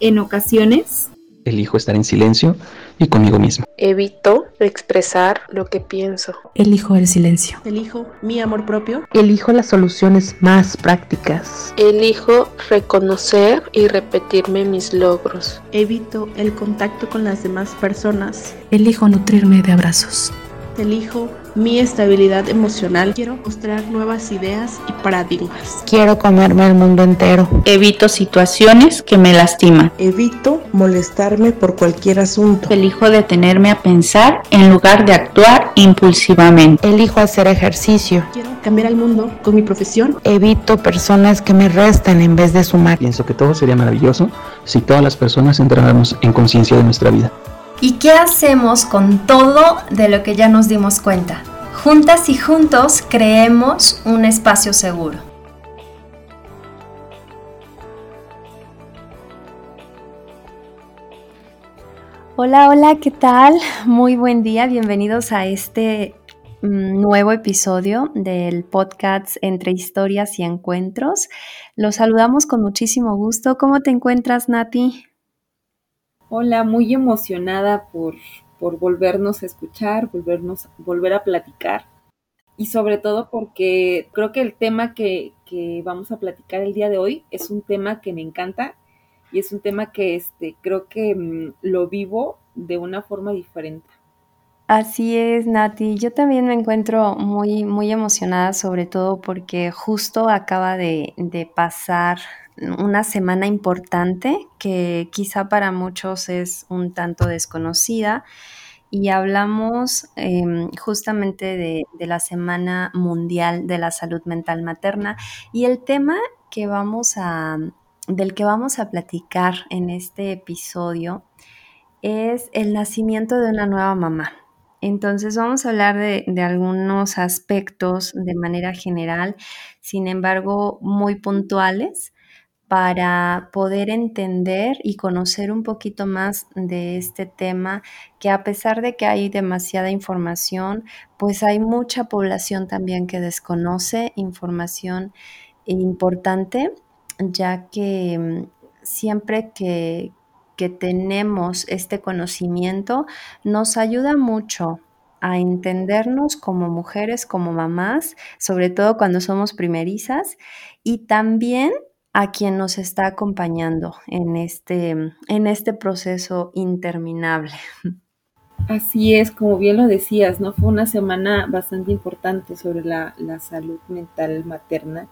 En ocasiones, elijo estar en silencio y conmigo mismo. Evito expresar lo que pienso. Elijo el silencio. Elijo mi amor propio. Elijo las soluciones más prácticas. Elijo reconocer y repetirme mis logros. Evito el contacto con las demás personas. Elijo nutrirme de abrazos. Elijo mi estabilidad emocional. Quiero mostrar nuevas ideas y paradigmas. Quiero comerme el mundo entero. Evito situaciones que me lastiman. Evito molestarme por cualquier asunto. Elijo detenerme a pensar en lugar de actuar impulsivamente. Elijo hacer ejercicio. Quiero cambiar al mundo con mi profesión. Evito personas que me restan en vez de sumar. Pienso que todo sería maravilloso si todas las personas entráramos en conciencia de nuestra vida. ¿Y qué hacemos con todo de lo que ya nos dimos cuenta? Juntas y juntos creemos un espacio seguro. Hola, hola, ¿qué tal? Muy buen día, bienvenidos a este mm, nuevo episodio del podcast Entre Historias y Encuentros. Los saludamos con muchísimo gusto. ¿Cómo te encuentras, Nati? Hola, muy emocionada por, por volvernos a escuchar, volvernos, volver a platicar. Y sobre todo porque creo que el tema que, que vamos a platicar el día de hoy es un tema que me encanta y es un tema que este, creo que mm, lo vivo de una forma diferente. Así es, Nati. Yo también me encuentro muy, muy emocionada, sobre todo porque justo acaba de, de pasar una semana importante que quizá para muchos es un tanto desconocida y hablamos em, justamente de, la Semana Mundial de la Salud Mental Materna y el tema que vamos a, del que vamos a platicar en este episodio es el nacimiento de una nueva mamá. Entonces vamos a hablar de, algunos aspectos de manera general, sin embargo muy puntuales, para poder entender y conocer un poquito más de este tema, que a pesar de que hay demasiada información, pues hay mucha población también que desconoce información importante, ya que mm, siempre que, que tenemos este conocimiento nos ayuda mucho a entendernos como mujeres, como mamás, sobre todo cuando somos primerizas, y también a quien nos está acompañando en este, en este proceso interminable. Así es, como bien lo decías, ¿no? Fue una semana bastante importante sobre la, la salud mental materna,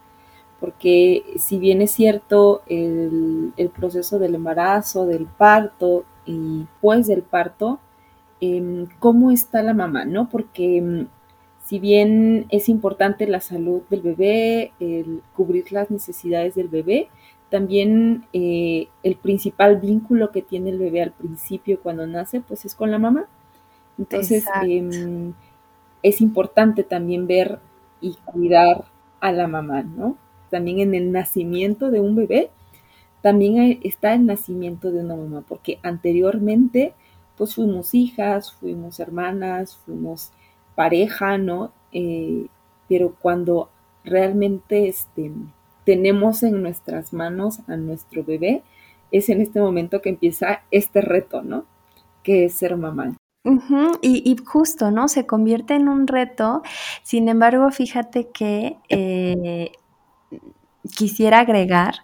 porque si bien es cierto el, el, proceso del embarazo, del parto y pues del parto, eh, ¿cómo está la mamá, no? Porque em, si bien es importante la salud del bebé, el cubrir las necesidades del bebé, también eh, el principal vínculo que tiene el bebé al principio cuando nace, pues es con la mamá. Entonces, eh, es importante también ver y cuidar a la mamá, ¿no? También en el nacimiento de un bebé, también está el nacimiento de una mamá, porque anteriormente, pues fuimos hijas, fuimos hermanas, fuimos pareja, ¿no? Eh, pero cuando realmente este, tenemos en nuestras manos a nuestro bebé, es en este momento que empieza este reto, ¿no? Que es ser mamá. Uh y, y, justo, ¿no? Se convierte en un reto. Sin embargo, fíjate que eh, quisiera agregar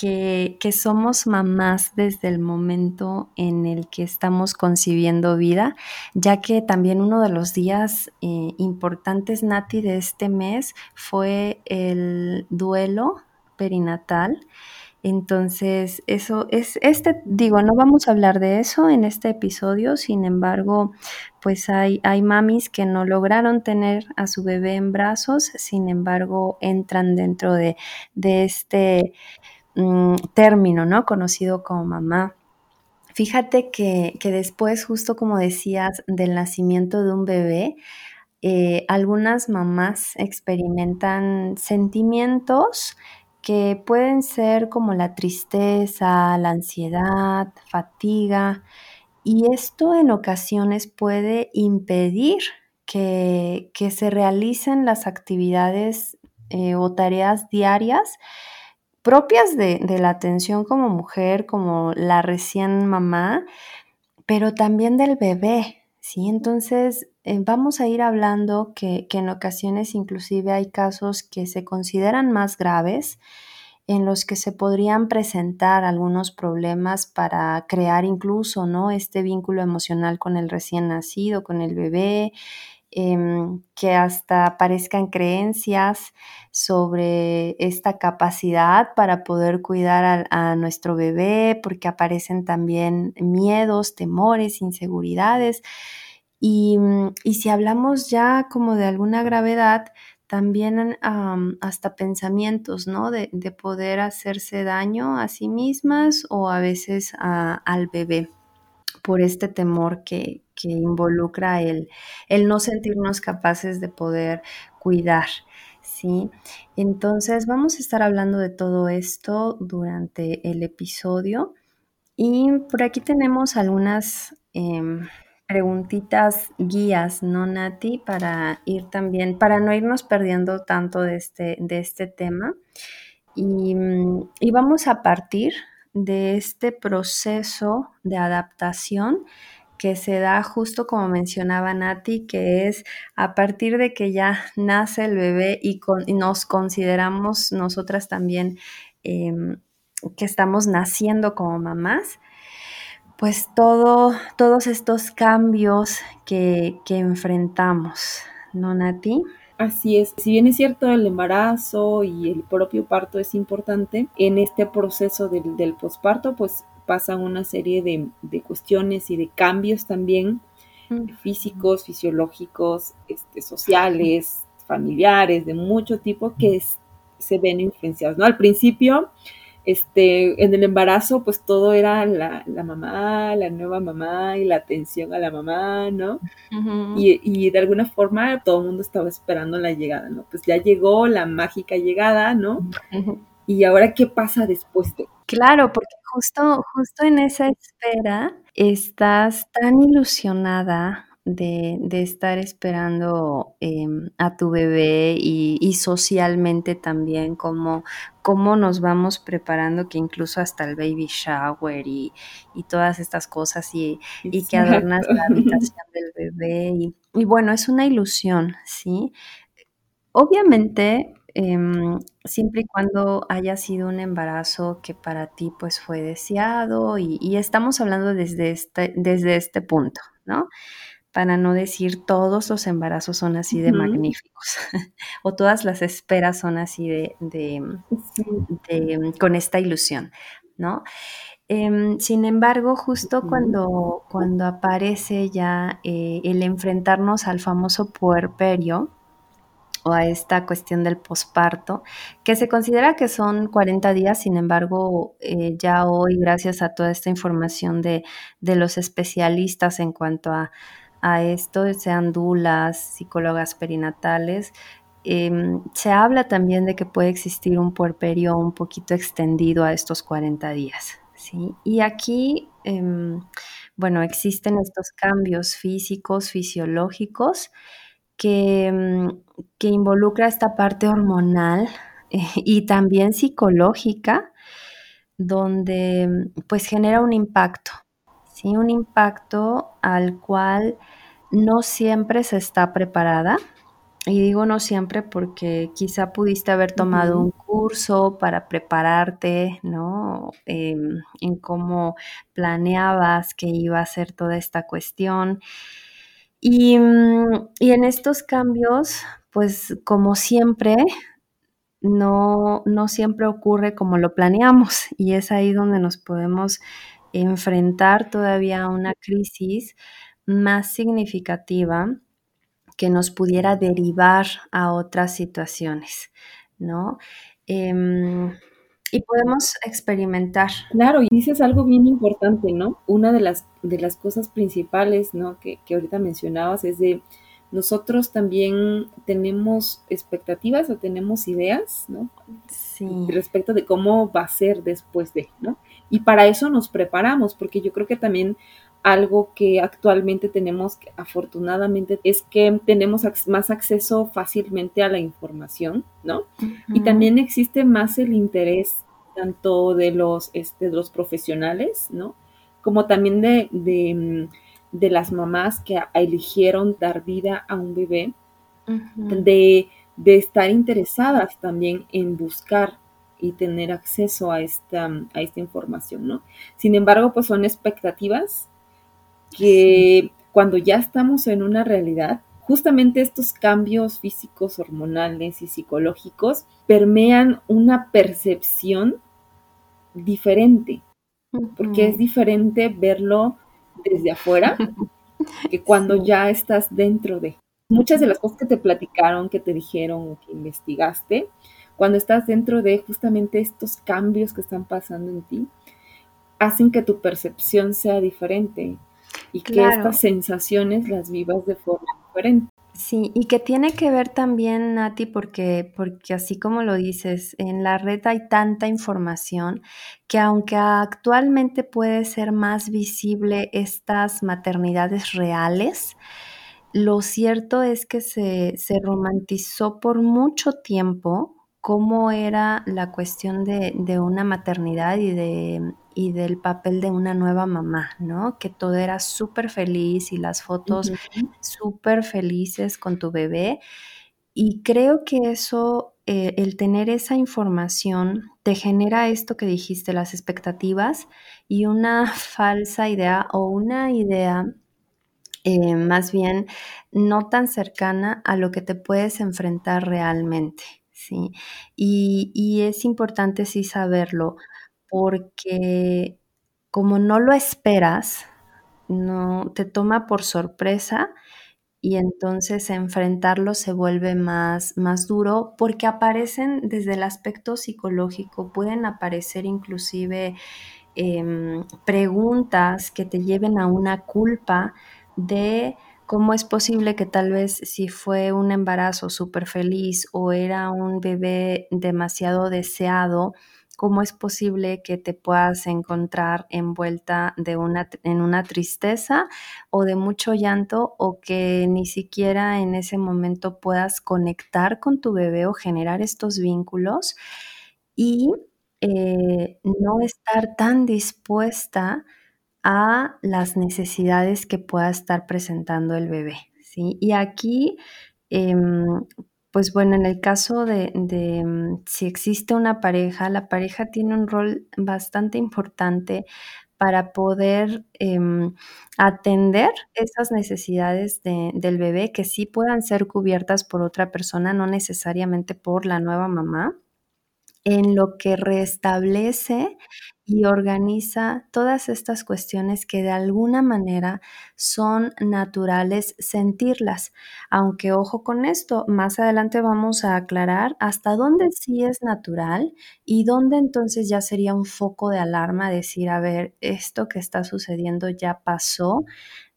que, somos mamás desde el momento en el que estamos concibiendo vida, ya que también uno de los días eh, importantes, Nati, de este mes fue el duelo perinatal. Entonces, eso es, este, digo, no vamos a hablar de eso en este episodio, sin embargo, pues hay, hay mamis que no lograron tener a su bebé en brazos, sin embargo, entran dentro de, de este Mm, término, ¿no? Conocido como mamá. Fíjate que, que, después, justo como decías, del nacimiento de un bebé, eh, algunas mamás experimentan sentimientos que pueden ser como la tristeza, la ansiedad, fatiga, y esto en ocasiones puede impedir que, que se realicen las actividades eh, o tareas diarias propias de, de, la atención como mujer, como la recién mamá, pero también del bebé, ¿sí? Entonces, eh, vamos a ir hablando que, que, en ocasiones inclusive hay casos que se consideran más graves, en los que se podrían presentar algunos problemas para crear incluso, ¿no? Este vínculo emocional con el recién nacido, con el bebé, que hasta aparezcan creencias sobre esta capacidad para poder cuidar a, nuestro bebé, porque aparecen también miedos, temores, inseguridades. Y, mm, y si hablamos ya como de alguna gravedad, también hasta pensamientos, ¿no? De, de, poder hacerse daño a sí mismas o a veces a, al bebé por este temor que, que involucra el, el, no sentirnos capaces de poder cuidar. ¿sí? Entonces vamos a estar hablando de todo esto durante el episodio y por aquí tenemos algunas eh, preguntitas guías, ¿no, Nati? Para ir también, para no irnos perdiendo tanto de este, de este tema. Y, y vamos a partir de este proceso de adaptación que se da justo como mencionaba Nati, que es a partir de que ya nace el bebé y, nos consideramos nosotras también eh, que estamos naciendo como mamás, pues todo, todos estos cambios que, que enfrentamos, ¿no, Nati? Así es, si bien es cierto el embarazo y el propio parto es importante, en este proceso del, del posparto pues pasan una serie de, de, cuestiones y de cambios también físicos, fisiológicos, este, sociales, familiares, de mucho tipo que es, se ven influenciados, ¿no? Al principio este, en el embarazo, pues todo era la, la, mamá, la nueva mamá y la atención a la mamá, ¿no? Uh -huh. y, y, de alguna forma todo el mundo estaba esperando la llegada, ¿no? Pues ya llegó la mágica llegada, ¿no? Uh -huh. Y ahora, ¿qué pasa después de? Claro, porque justo, justo en esa espera estás tan ilusionada de, de, estar esperando eh, a tu bebé y, y, socialmente también cómo, cómo nos vamos preparando, que incluso hasta el baby shower y, y todas estas cosas y, y, que adornas la habitación del bebé. Y, y bueno, es una ilusión, ¿sí? Obviamente eh, siempre y cuando haya sido un embarazo que para ti pues fue deseado y, y estamos hablando desde este, desde este punto, ¿no? Para no decir todos los embarazos son así de uh -huh. magníficos o todas las esperas son así de, de, de con esta ilusión, ¿no? Eh, sin embargo, justo cuando, cuando aparece ya eh, el enfrentarnos al famoso puerperio, o a esta cuestión del posparto, que se considera que son 40 días, sin embargo, eh, ya hoy, gracias a toda esta información de, de los especialistas en cuanto a, a, esto, sean dulas, psicólogas perinatales, eh, se habla también de que puede existir un puerperio un poquito extendido a estos 40 días. ¿sí? Y aquí, eh, bueno, existen estos cambios físicos, fisiológicos, que, mm, que involucra esta parte hormonal eh, y también psicológica, donde mm, pues genera un impacto, ¿sí? Un impacto al cual no siempre se está preparada. Y digo no siempre porque quizá pudiste haber tomado uh -huh. un curso para prepararte, ¿no? Eh, en cómo planeabas que iba a ser toda esta cuestión. Y, mm, y, en estos cambios, pues como siempre, no, no siempre ocurre como lo planeamos y es ahí donde nos podemos enfrentar todavía a una crisis más significativa que nos pudiera derivar a otras situaciones, ¿no? Eh, y podemos experimentar. Claro, y dices algo bien importante, ¿no? Una de las, de las cosas principales, ¿no? Que, que ahorita mencionabas es de nosotros también tenemos expectativas o tenemos ideas, ¿no? Sí. Respecto de cómo va a ser después de, ¿no? Y para eso nos preparamos, porque yo creo que también algo que actualmente tenemos, afortunadamente, es que tenemos más acceso fácilmente a la información, ¿no? Uh -huh. Y también existe más el interés tanto de los, este, de los profesionales, ¿no? Como también de, de, de las mamás que eligieron dar vida a un bebé, de, de estar interesadas también en buscar y tener acceso a esta, a esta información, ¿no? Sin embargo, pues son expectativas que cuando ya estamos en una realidad, justamente estos cambios físicos, hormonales y psicológicos permean una percepción diferente, porque es diferente verlo desde afuera que cuando ya estás dentro de. Muchas de las cosas que te platicaron, que te dijeron o que investigaste, cuando estás dentro de justamente estos cambios que están pasando en ti, hacen que tu percepción sea diferente y que estas sensaciones las vivas de forma diferente. Sí, y que tiene que ver también, Nati, porque, porque así como lo dices, en la red hay tanta información que aunque actualmente puede ser más visible estas maternidades reales, lo cierto es que se, se romantizó por mucho tiempo cómo era la cuestión de, una maternidad y, de, y del papel de una nueva mamá, ¿no? Que todo era súper feliz y las fotos súper felices con tu bebé. Y creo que eso, eh, el tener esa información, te genera esto que dijiste, las expectativas y una falsa idea o una idea eh, más bien no tan cercana a lo que te puedes enfrentar realmente. ¿Sí? Y, es importante sí saberlo porque como no lo esperas, no te toma por sorpresa y entonces enfrentarlo se vuelve más, más duro porque aparecen desde el aspecto psicológico, pueden aparecer inclusive em, preguntas que te lleven a una culpa de ¿Cómo es posible que tal vez si fue un embarazo súper feliz o era un bebé demasiado deseado, cómo es posible que te puedas encontrar envuelta de una, en una tristeza o de mucho llanto o que ni siquiera en ese momento puedas conectar con tu bebé o generar estos vínculos y eh, no estar tan dispuesta a las necesidades que pueda estar presentando el bebé. ¿sí? Y aquí, em, pues bueno, en el caso de, mm, si existe una pareja, la pareja tiene un rol bastante importante para poder em, atender esas necesidades del bebé que sí puedan ser cubiertas por otra persona, no necesariamente por la nueva mamá en lo que restablece y organiza todas estas cuestiones que de alguna manera son naturales sentirlas. Aunque ojo con esto, más adelante vamos a aclarar hasta dónde sí es natural y dónde entonces ya sería un foco de alarma decir, a ver, esto que está sucediendo ya pasó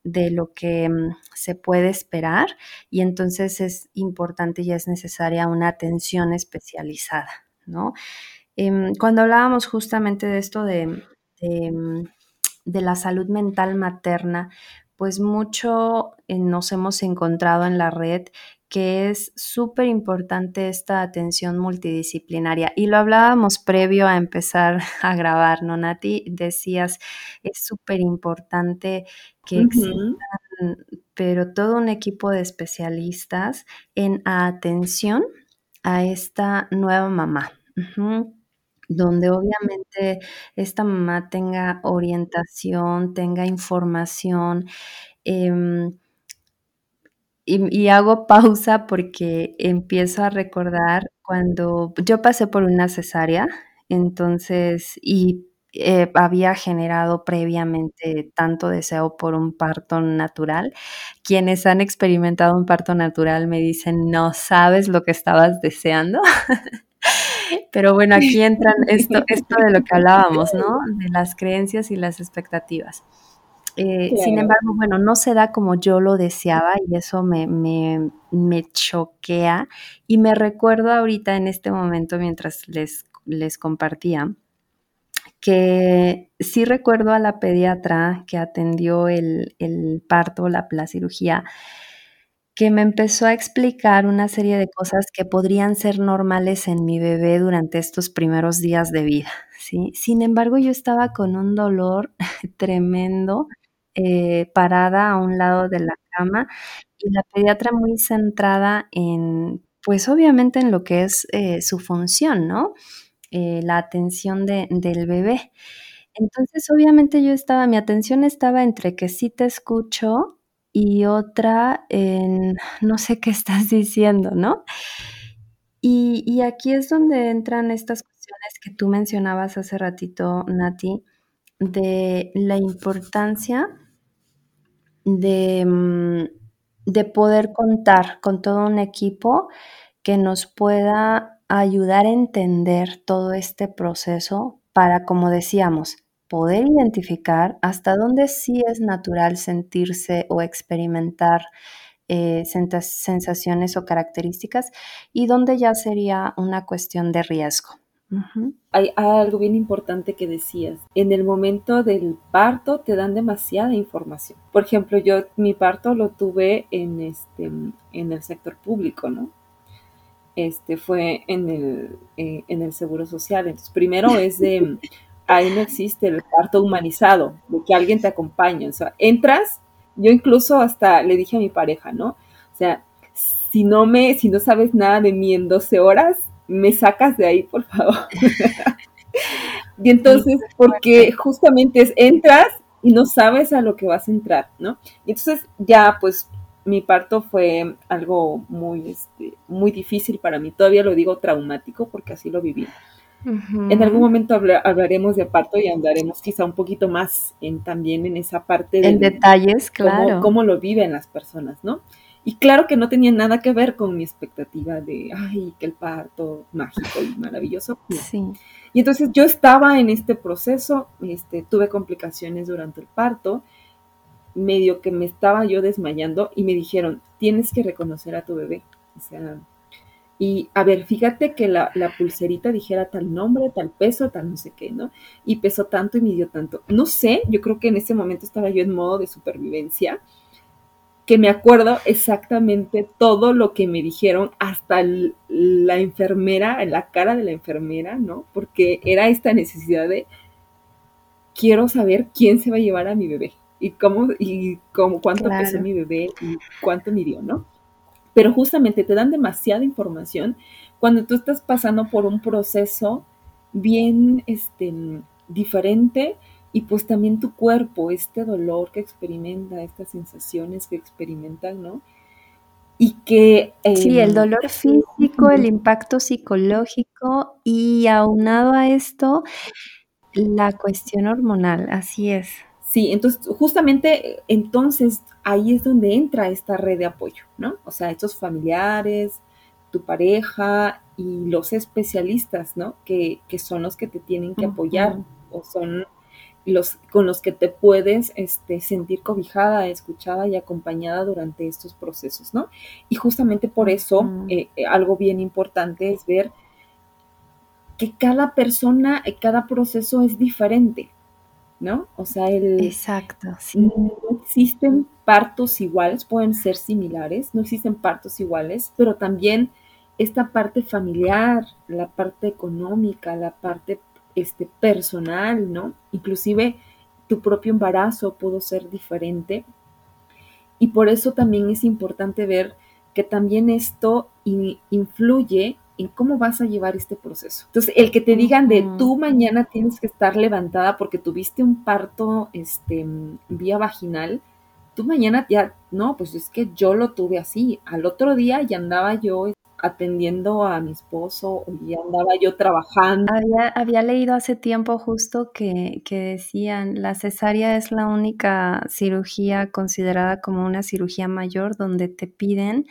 de lo que mm, se puede esperar y entonces es importante y es necesaria una atención especializada. ¿No? Em, cuando hablábamos justamente de esto de, de, la salud mental materna, pues mucho eh, nos hemos encontrado en la red que es súper importante esta atención multidisciplinaria. Y lo hablábamos previo a empezar a grabar, ¿no, Nati? Decías, es súper importante que existan, pero todo un equipo de especialistas en atención a esta nueva mamá. Donde obviamente esta mamá tenga orientación, tenga información. Em, y, hago pausa porque empiezo a recordar cuando yo pasé por una cesárea, entonces, y eh, había generado previamente tanto deseo por un parto natural. Quienes han experimentado un parto natural me dicen, no sabes lo que estabas deseando. Pero bueno, aquí entran esto, esto de lo que hablábamos, ¿no? De las creencias y las expectativas. Eh, sin embargo, bueno, no se da como yo lo deseaba y eso me, me, me, choquea. Y me recuerdo ahorita en este momento mientras les, les compartía que sí recuerdo a la pediatra que atendió el, parto, la, la cirugía, que me empezó a explicar una serie de cosas que podrían ser normales en mi bebé durante estos primeros días de vida, ¿sí? Sin embargo, yo estaba con un dolor tremendo, eh, parada a un lado de la cama y la pediatra muy centrada en, pues obviamente en lo que es eh, su función, ¿no? Eh, la atención de, del bebé. Entonces, obviamente yo estaba, mi atención estaba entre que sí te escucho y otra en no sé qué estás diciendo, ¿no? Y, y aquí es donde entran estas cuestiones que tú mencionabas hace ratito, Nati, de la importancia de, mm, de poder contar con todo un equipo que nos pueda ayudar a entender todo este proceso para, como decíamos, poder identificar hasta dónde sí es natural sentirse o experimentar eh, sensaciones o características y dónde ya sería una cuestión de riesgo. hay, algo bien importante que decías. En el momento del parto te dan demasiada información. Por ejemplo, yo mi parto lo tuve en este en el sector público, ¿no? Este fue en el, eh, en el seguro social. Entonces, primero es de ahí no existe el parto humanizado, de que alguien te acompañe. O sea, entras, yo incluso hasta le dije a mi pareja, ¿no? O sea, si no me, si no sabes nada de mí en 12 horas, me sacas de ahí, por favor. y entonces, porque justamente es, entras y no sabes a lo que vas a entrar, ¿no? Y entonces ya, pues, mi parto fue algo muy, este, muy difícil para mí. Todavía lo digo traumático porque así lo viví. En algún momento hablaremos de parto y andaremos quizá un poquito más en, también en esa parte de... En detalles, claro. Cómo, lo viven las personas, ¿no? Y claro que no tenía nada que ver con mi expectativa de, ay, que el parto mágico y maravilloso. Sí. Y entonces yo estaba en este proceso, este, tuve complicaciones durante el parto, medio que me estaba yo desmayando y me dijeron, tienes que reconocer a tu bebé. O sea, y a ver, fíjate que la, pulserita dijera tal nombre, tal peso, tal no sé qué, ¿no? Y pesó tanto y midió tanto. No sé, yo creo que en ese momento estaba yo en modo de supervivencia, que me acuerdo exactamente todo lo que me dijeron, hasta la enfermera, la cara de la enfermera, ¿no? Porque era esta necesidad de, quiero saber quién se va a llevar a mi bebé y cómo, y cómo, cuánto pesó mi bebé y cuánto midió, ¿no? pero justamente te dan demasiada información cuando tú estás pasando por un proceso bien este, diferente y pues también tu cuerpo, este dolor que experimenta, estas sensaciones que experimentan, ¿no? Y que... sí, el dolor físico, el impacto psicológico y aunado a esto, la cuestión hormonal, así es. Sí, entonces justamente entonces ahí es donde entra esta red de apoyo, ¿no? O sea, estos familiares, tu pareja y los especialistas, ¿no? Que, son los que te tienen que apoyar o son los con los que te puedes este, sentir cobijada, escuchada y acompañada durante estos procesos, ¿no? Y justamente por eso eh, eh, algo bien importante es ver que cada persona, eh, cada proceso es diferente, ¿no? O sea, el, Exacto, no existen partos iguales, pueden ser similares, no existen partos iguales, pero también esta parte familiar, la parte económica, la parte este, personal, ¿no? Inclusive tu propio embarazo pudo ser diferente. Y por eso también es importante ver que también esto influye en cómo vas a llevar este proceso. Entonces, el que te digan de tú mañana tienes que estar levantada porque tuviste un parto este, vía vaginal, tú mañana ya, no, pues es que yo lo tuve así. Al otro día ya andaba yo atendiendo a mi esposo, ya andaba yo trabajando. Había, había leído hace tiempo justo que, que decían, la cesárea es la única cirugía considerada como una cirugía mayor donde te piden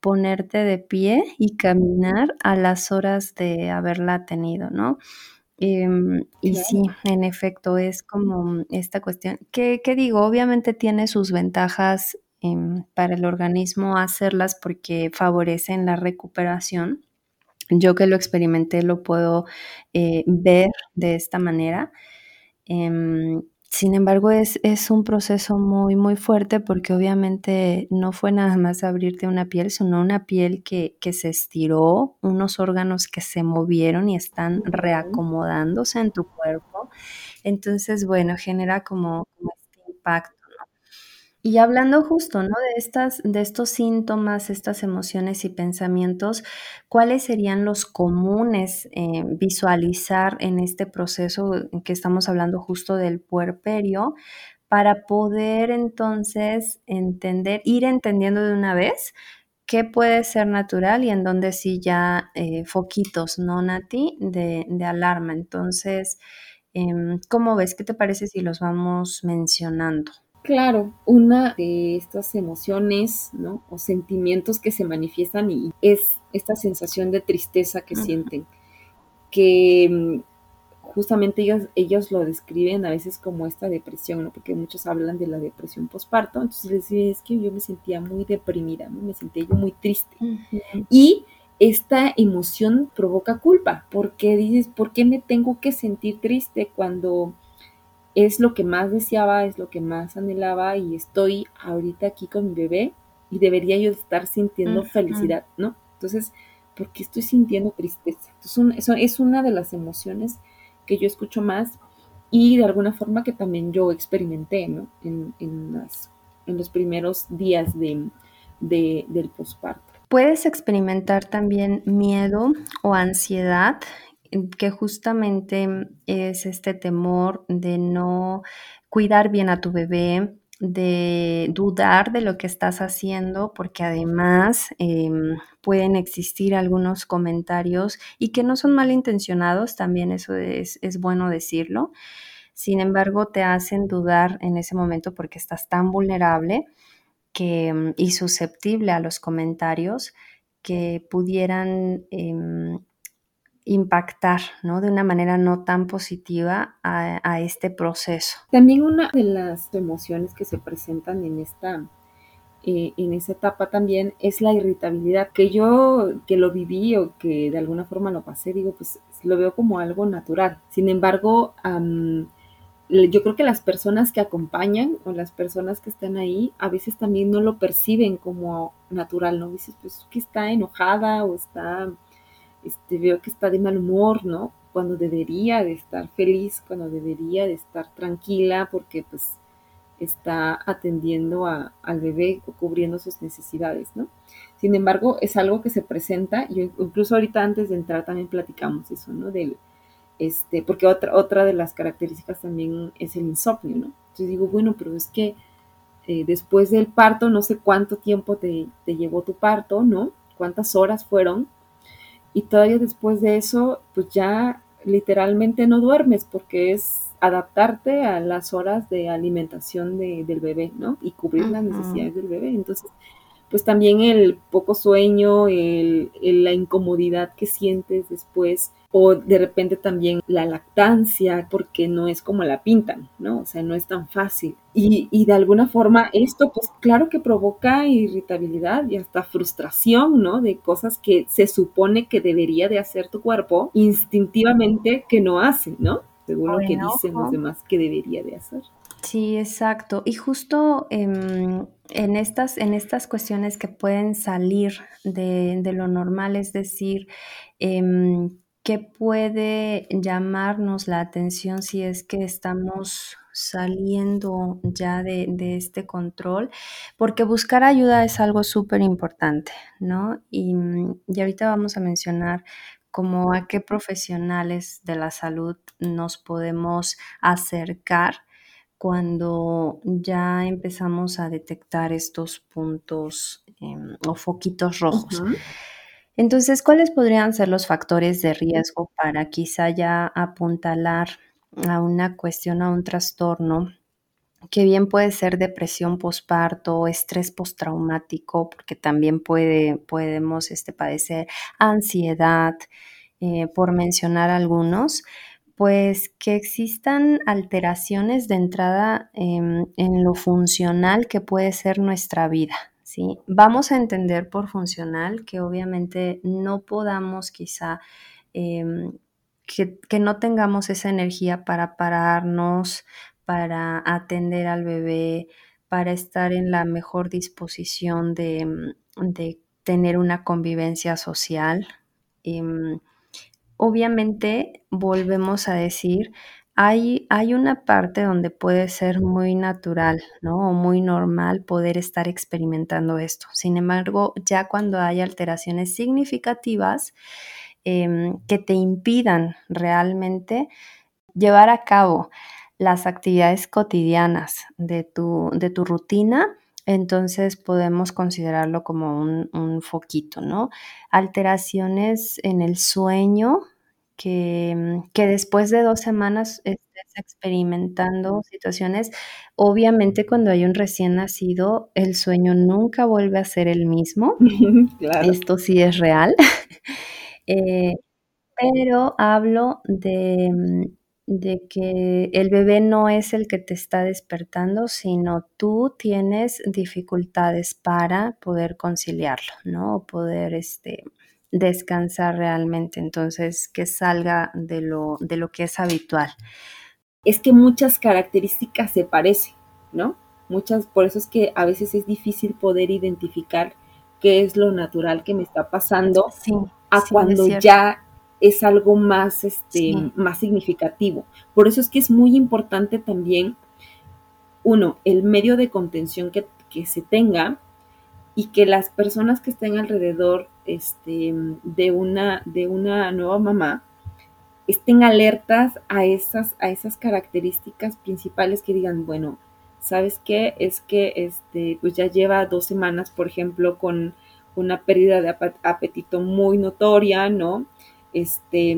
ponerte de pie y caminar a las horas de haberla tenido, ¿no? Em, y sí, en efecto, es como esta cuestión, que, digo, obviamente tiene sus ventajas em, para el organismo hacerlas porque favorecen la recuperación. Yo que lo experimenté lo puedo eh, ver de esta manera. Sin embargo, es, es, un proceso muy, muy fuerte porque obviamente no fue nada más abrirte una piel, sino una piel que, que se estiró, unos órganos que se movieron y están reacomodándose en tu cuerpo. Entonces, bueno, genera como, como este impacto. Y hablando justo, ¿no? De estas, de estos síntomas, estas emociones y pensamientos, ¿cuáles serían los comunes eh, visualizar en este proceso que estamos hablando justo del puerperio para poder entonces entender, ir entendiendo de una vez qué puede ser natural y en dónde sí ya eh, foquitos, ¿no, Nati? De, de alarma. Entonces, em, ¿cómo ves? ¿Qué te parece si los vamos mencionando? Claro, una de estas emociones, ¿no? O sentimientos que se manifiestan y es esta sensación de tristeza que sienten, que mm, justamente ellos, ellos lo describen a veces como esta depresión, ¿no? Porque muchos hablan de la depresión postparto, entonces les digo, es que yo me sentía muy deprimida, ¿no? Me sentía yo muy triste. Y esta emoción provoca culpa, porque dices, ¿por qué me tengo que sentir triste cuando es lo que más deseaba, es lo que más anhelaba y estoy ahorita aquí con mi bebé y debería yo estar sintiendo felicidad, ¿no? Entonces, ¿por qué estoy sintiendo tristeza? Entonces, eso es una de las emociones que yo escucho más y de alguna forma que también yo experimenté, ¿no? En, en, los primeros días de, del posparto. Puedes experimentar también miedo o ansiedad que justamente es este temor de no cuidar bien a tu bebé, de dudar de lo que estás haciendo, porque además em, pueden existir algunos comentarios y que no son malintencionados, también eso es, es bueno decirlo. Sin embargo, te hacen dudar en ese momento porque estás tan vulnerable que, y susceptible a los comentarios que pudieran eh, impactar ¿no? de una manera no tan positiva a, este proceso. También una de las emociones que se presentan en esta, eh, en esa etapa también es la irritabilidad, que yo que lo viví o que de alguna forma lo pasé, digo, pues lo veo como algo natural. Sin embargo, yo creo que las personas que acompañan o las personas que están ahí a veces también no lo perciben como natural, ¿no? Dices, pues que está enojada o está este, veo que está de mal humor, ¿no? Cuando debería de estar feliz, cuando debería de estar tranquila, porque pues está atendiendo al bebé o cubriendo sus necesidades, ¿no? Sin embargo, es algo que se presenta, y incluso ahorita antes de entrar también platicamos eso, ¿no? Del, este, porque otra, otra de las características también es el insomnio, ¿no? Entonces digo, bueno, pero es que eh, después del parto, no sé cuánto tiempo te, te llevó tu parto, ¿no? ¿Cuántas horas fueron? Y todavía después de eso, pues ya literalmente no duermes porque es adaptarte a las horas de alimentación del bebé, ¿no? Y cubrir las necesidades del bebé. Entonces, pues también el poco sueño, el, la incomodidad que sientes después, o de repente también la lactancia, porque no es como la pintan, ¿no? O sea, no es tan fácil. Y, y de alguna forma esto, pues claro que provoca irritabilidad y hasta frustración, ¿no? De cosas que se supone que debería de hacer tu cuerpo instintivamente que no hace, ¿no? Según lo que dicen los demás que debería de hacer. Sí, exacto. Y justo em, en, estas, en estas cuestiones que pueden salir de, lo normal, es decir, em, ¿qué puede llamarnos la atención si es que estamos saliendo ya de, de este control? Porque buscar ayuda es algo súper importante, ¿no? Y, y ahorita vamos a mencionar como a qué profesionales de la salud nos podemos acercar cuando ya empezamos a detectar estos puntos em, o foquitos rojos. Entonces, ¿cuáles podrían ser los factores de riesgo para quizá ya apuntalar a una cuestión, a un trastorno? que bien puede ser depresión posparto, estrés postraumático, porque también puede, podemos este, padecer ansiedad, eh, por mencionar algunos, pues que existan alteraciones de entrada en lo funcional que puede ser nuestra vida. ¿sí? Vamos a entender por funcional que obviamente no podamos quizá, em, que, no tengamos esa energía para pararnos, para atender al bebé, para estar en la mejor disposición de, de tener una convivencia social. Em, obviamente, volvemos a decir, hay, hay, una parte donde puede ser muy natural, ¿no? O muy normal poder estar experimentando esto. Sin embargo, ya cuando hay alteraciones significativas em, que te impidan realmente llevar a cabo las actividades cotidianas de tu, de tu rutina, entonces podemos considerarlo como un, foquito, ¿no? Alteraciones en el sueño, que, que, después de dos semanas estés experimentando situaciones, obviamente cuando hay un recién nacido, el sueño nunca vuelve a ser el mismo. Esto sí es real. Eh, pero hablo de, de que el bebé no es el que te está despertando, sino tú tienes dificultades para poder conciliarlo, ¿no? O poder este, descansar realmente, entonces que salga de lo, de lo que es habitual. Es que muchas características se parecen, ¿no? Muchas, por eso es que a veces es difícil poder identificar qué es lo natural que me está pasando a cuando ya es algo más, este, más significativo. Por eso es que es muy importante también, uno, el medio de contención que, se tenga y que las personas que estén alrededor este, de, una, de una nueva mamá estén alertas a esas, a esas características principales que digan, bueno, ¿sabes qué? Es que este, pues ya lleva dos semanas, por ejemplo, con una pérdida de apetito muy notoria, ¿no? Este,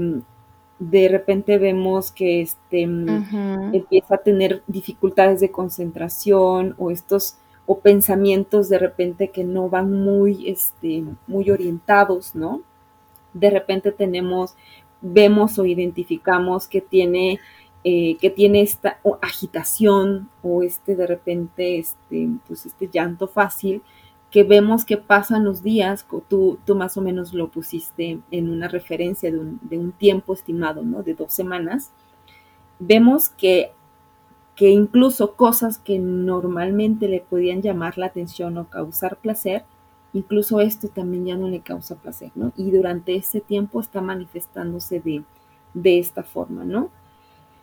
de repente vemos que este, empieza a tener dificultades de concentración o estos o pensamientos de repente que no van muy, este, muy orientados, ¿no? De repente tenemos, vemos o identificamos que tiene, eh, que tiene esta agitación o este de repente, este, pues este llanto fácil que vemos que pasan los días, tú, tú más o menos lo pusiste en una referencia de un, tiempo estimado, ¿no? De dos semanas, vemos que, que incluso cosas que normalmente le podían llamar la atención o causar placer, incluso esto también ya no le causa placer, ¿no? Y durante ese tiempo está manifestándose de, de esta forma, ¿no?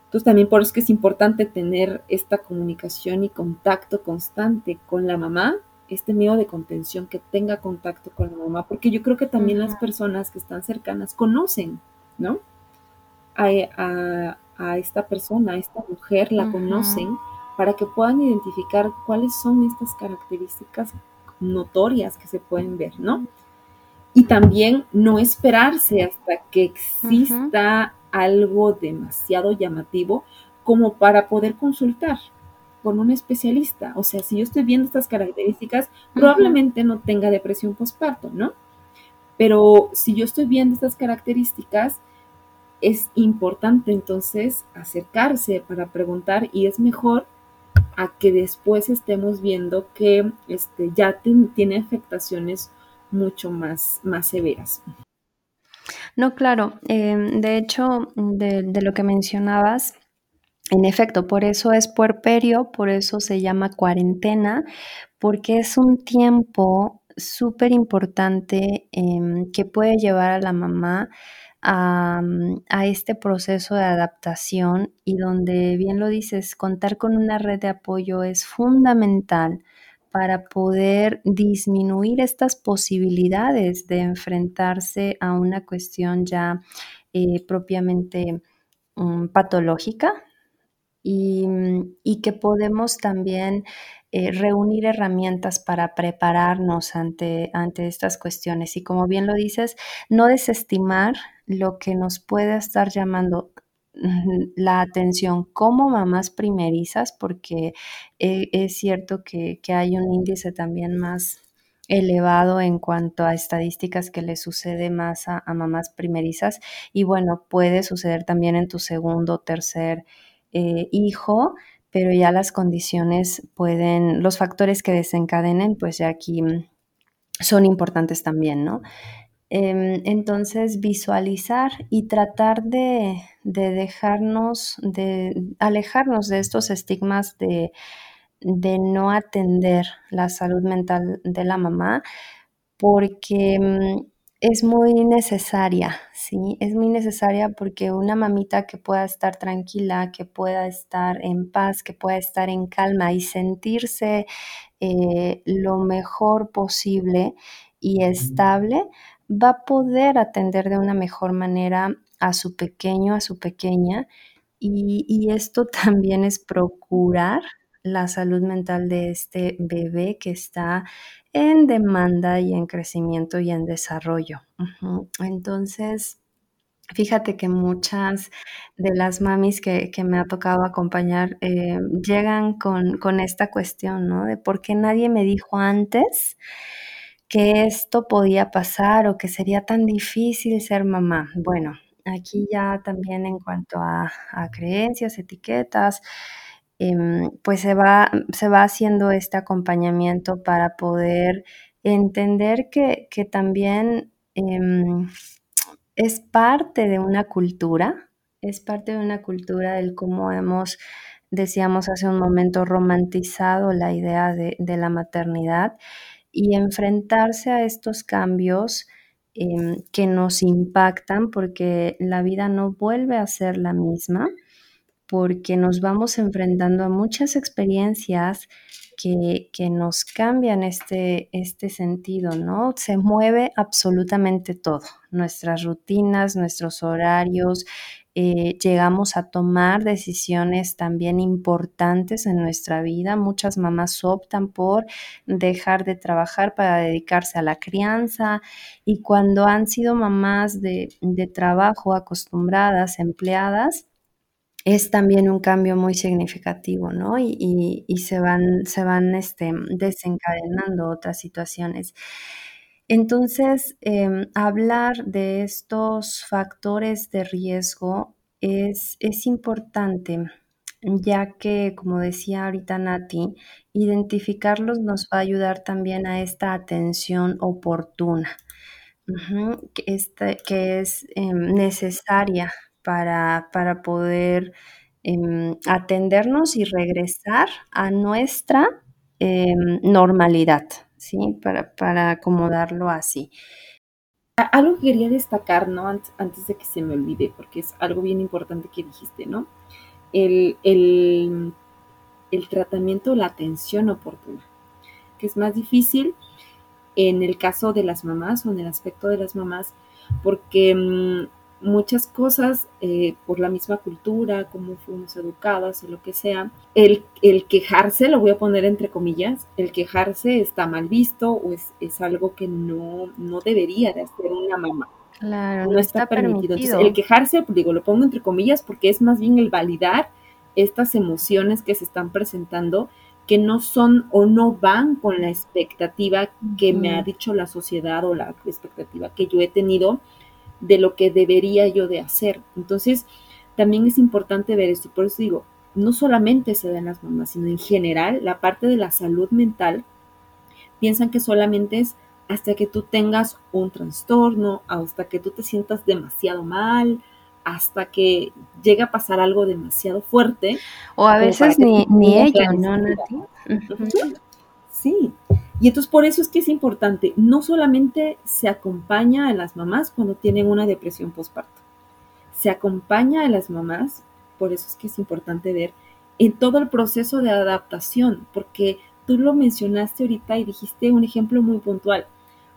Entonces también por eso es que es importante tener esta comunicación y contacto constante con la mamá este miedo de contención, que tenga contacto con la mamá, porque yo creo que también las personas que están cercanas conocen, ¿no? A, esta persona, a esta mujer, la conocen para que puedan identificar cuáles son estas características notorias que se pueden ver, ¿no? Y también no esperarse hasta que exista algo demasiado llamativo como para poder consultar, con un especialista. O sea, si yo estoy viendo estas características, probablemente no tenga depresión postparto, ¿no? Pero si yo estoy viendo estas características, es importante entonces acercarse para preguntar y es mejor a que después estemos viendo que este, ya tiene afectaciones mucho más, más severas. No, claro. Em, de hecho, de, de, lo que mencionabas, en efecto, por eso es puerperio, por eso se llama cuarentena, porque es un tiempo súper importante em, que puede llevar a la mamá a, mm, a, este proceso de adaptación y donde, bien lo dices, contar con una red de apoyo es fundamental para poder disminuir estas posibilidades de enfrentarse a una cuestión ya eh, propiamente um, patológica, Mm, y, que podemos también eh, reunir herramientas para prepararnos ante, ante estas cuestiones. Y como bien lo dices, no desestimar lo que nos puede estar llamando mm, la atención como mamás primerizas, porque eh, es cierto que, hay un índice también más elevado en cuanto a estadísticas que le sucede más a, a mamás primerizas y bueno, puede suceder también en tu segundo tercer eh, hijo, pero ya las condiciones pueden, los factores que desencadenen, pues ya aquí mm, son importantes también, ¿no? Em, entonces, visualizar y tratar de, de, dejarnos, de alejarnos de estos estigmas de, de no atender la salud mental de la mamá, porque mm, es muy necesaria, ¿sí? Es muy necesaria porque una mamita que pueda estar tranquila, que pueda estar en paz, que pueda estar en calma y sentirse eh, lo mejor posible y estable, va a poder atender de una mejor manera a su pequeño, a su pequeña. Y, y esto también es procurar la salud mental de este bebé que está en demanda y en crecimiento y en desarrollo. Entonces, fíjate que muchas de las mamis que, que me ha tocado acompañar eh, llegan con, con, esta cuestión, ¿no? De por qué nadie me dijo antes que esto podía pasar o que sería tan difícil ser mamá. Bueno, aquí ya también en cuanto a creencias, etiquetas, Em, pues se va, se va haciendo este acompañamiento para poder entender que, también em, es parte de una cultura, es parte de una cultura del cómo hemos, decíamos hace un momento, romantizado la idea de, la maternidad y enfrentarse a estos cambios eh, que nos impactan porque la vida no vuelve a ser la misma porque nos vamos enfrentando a muchas experiencias que, que, nos cambian este, este sentido, ¿no? Se mueve absolutamente todo, nuestras rutinas, nuestros horarios, eh, llegamos a tomar decisiones también importantes en nuestra vida. Muchas mamás optan por dejar de trabajar para dedicarse a la crianza y cuando han sido mamás de, de trabajo acostumbradas, empleadas, es también un cambio muy significativo, ¿no? Y, y, se van, se van este, desencadenando otras situaciones. Entonces, eh, hablar de estos factores de riesgo es, es importante, ya que, como decía ahorita Nati, identificarlos nos va a ayudar también a esta atención oportuna, que, este, que es eh, necesaria para, para poder eh, atendernos y regresar a nuestra eh, normalidad, ¿sí? Para, para, acomodarlo así. Algo que quería destacar, ¿no? Antes, de que se me olvide, porque es algo bien importante que dijiste, ¿no? El, el, el tratamiento, la atención oportuna, que es más difícil en el caso de las mamás o en el aspecto de las mamás, porque mmm, muchas cosas eh, por la misma cultura, cómo fuimos educadas o lo que sea. El, el, quejarse, lo voy a poner entre comillas, el quejarse está mal visto o es, es algo que no, no, debería de hacer una mamá. Claro, no, no está, está, permitido. permitido. Entonces, el quejarse, digo, lo pongo entre comillas porque es más bien el validar estas emociones que se están presentando que no son o no van con la expectativa que uh -huh. me ha dicho la sociedad o la expectativa que yo he tenido de lo que debería yo de hacer. Entonces, también es importante ver esto. Por eso digo, no solamente se da en las mamás, sino en general, la parte de la salud mental, piensan que solamente es hasta que tú tengas un trastorno, hasta que tú te sientas demasiado mal, hasta que llega a pasar algo demasiado fuerte. O a veces ni, ni ¿no, Nati? Sí, y entonces por eso es que es importante, no solamente se acompaña a las mamás cuando tienen una depresión postparto, se acompaña a las mamás, por eso es que es importante ver en todo el proceso de adaptación, porque tú lo mencionaste ahorita y dijiste un ejemplo muy puntual.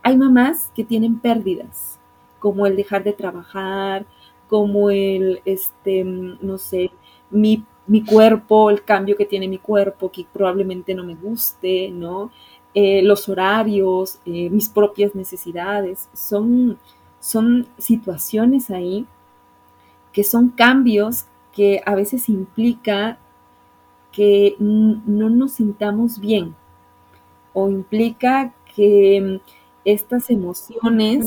Hay mamás que tienen pérdidas, como el dejar de trabajar, como el, este, no sé, mi, mi cuerpo, el cambio que tiene mi cuerpo, que probablemente no me guste, ¿no? Eh, los horarios, eh, mis propias necesidades, son, son situaciones ahí que son cambios que a veces implica que no nos sintamos bien o implica que estas emociones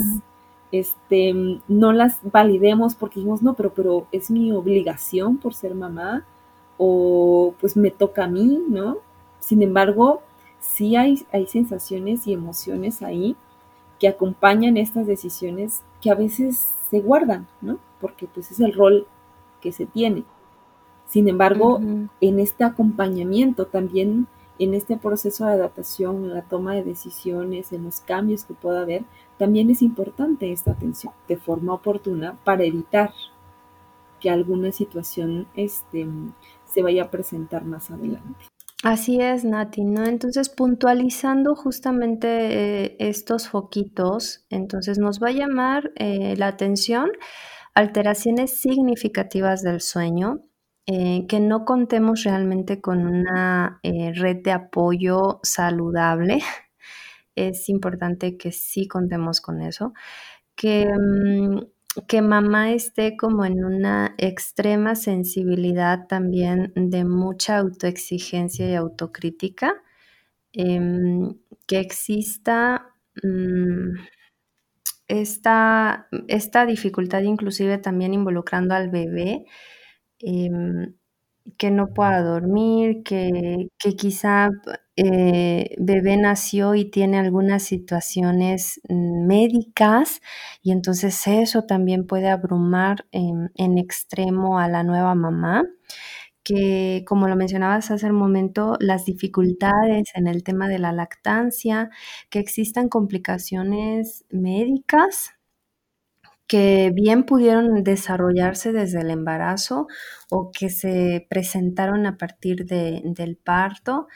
este, no las validemos porque dijimos, no, pero, pero es mi obligación por ser mamá o pues me toca a mí, ¿no? Sin embargo, sí hay, hay sensaciones y emociones ahí que acompañan estas decisiones que a veces se guardan, ¿no? Porque pues es el rol que se tiene. Sin embargo, en este acompañamiento también, en este proceso de adaptación, en la toma de decisiones, en los cambios que pueda haber, también es importante esta atención de forma oportuna para evitar que alguna situación este, se vaya a presentar más adelante. Así es, Nati, ¿no? Entonces, puntualizando justamente eh, estos foquitos, entonces nos va a llamar eh, la atención alteraciones significativas del sueño, eh, que no contemos realmente con una red de apoyo saludable. Es importante que sí contemos con eso. Que mm, que mamá esté como en una extrema sensibilidad también de mucha autoexigencia y autocrítica, em, que exista mm, esta, esta, dificultad inclusive también involucrando al bebé, em, que no pueda dormir, que, que quizá eh, bebé nació y tiene algunas situaciones mm, médicas y entonces eso también puede abrumar en, en extremo a la nueva mamá que, como lo mencionabas hace un momento, las dificultades en el tema de la lactancia, que existan complicaciones médicas que bien pudieron desarrollarse desde el embarazo o que se presentaron a partir del parto.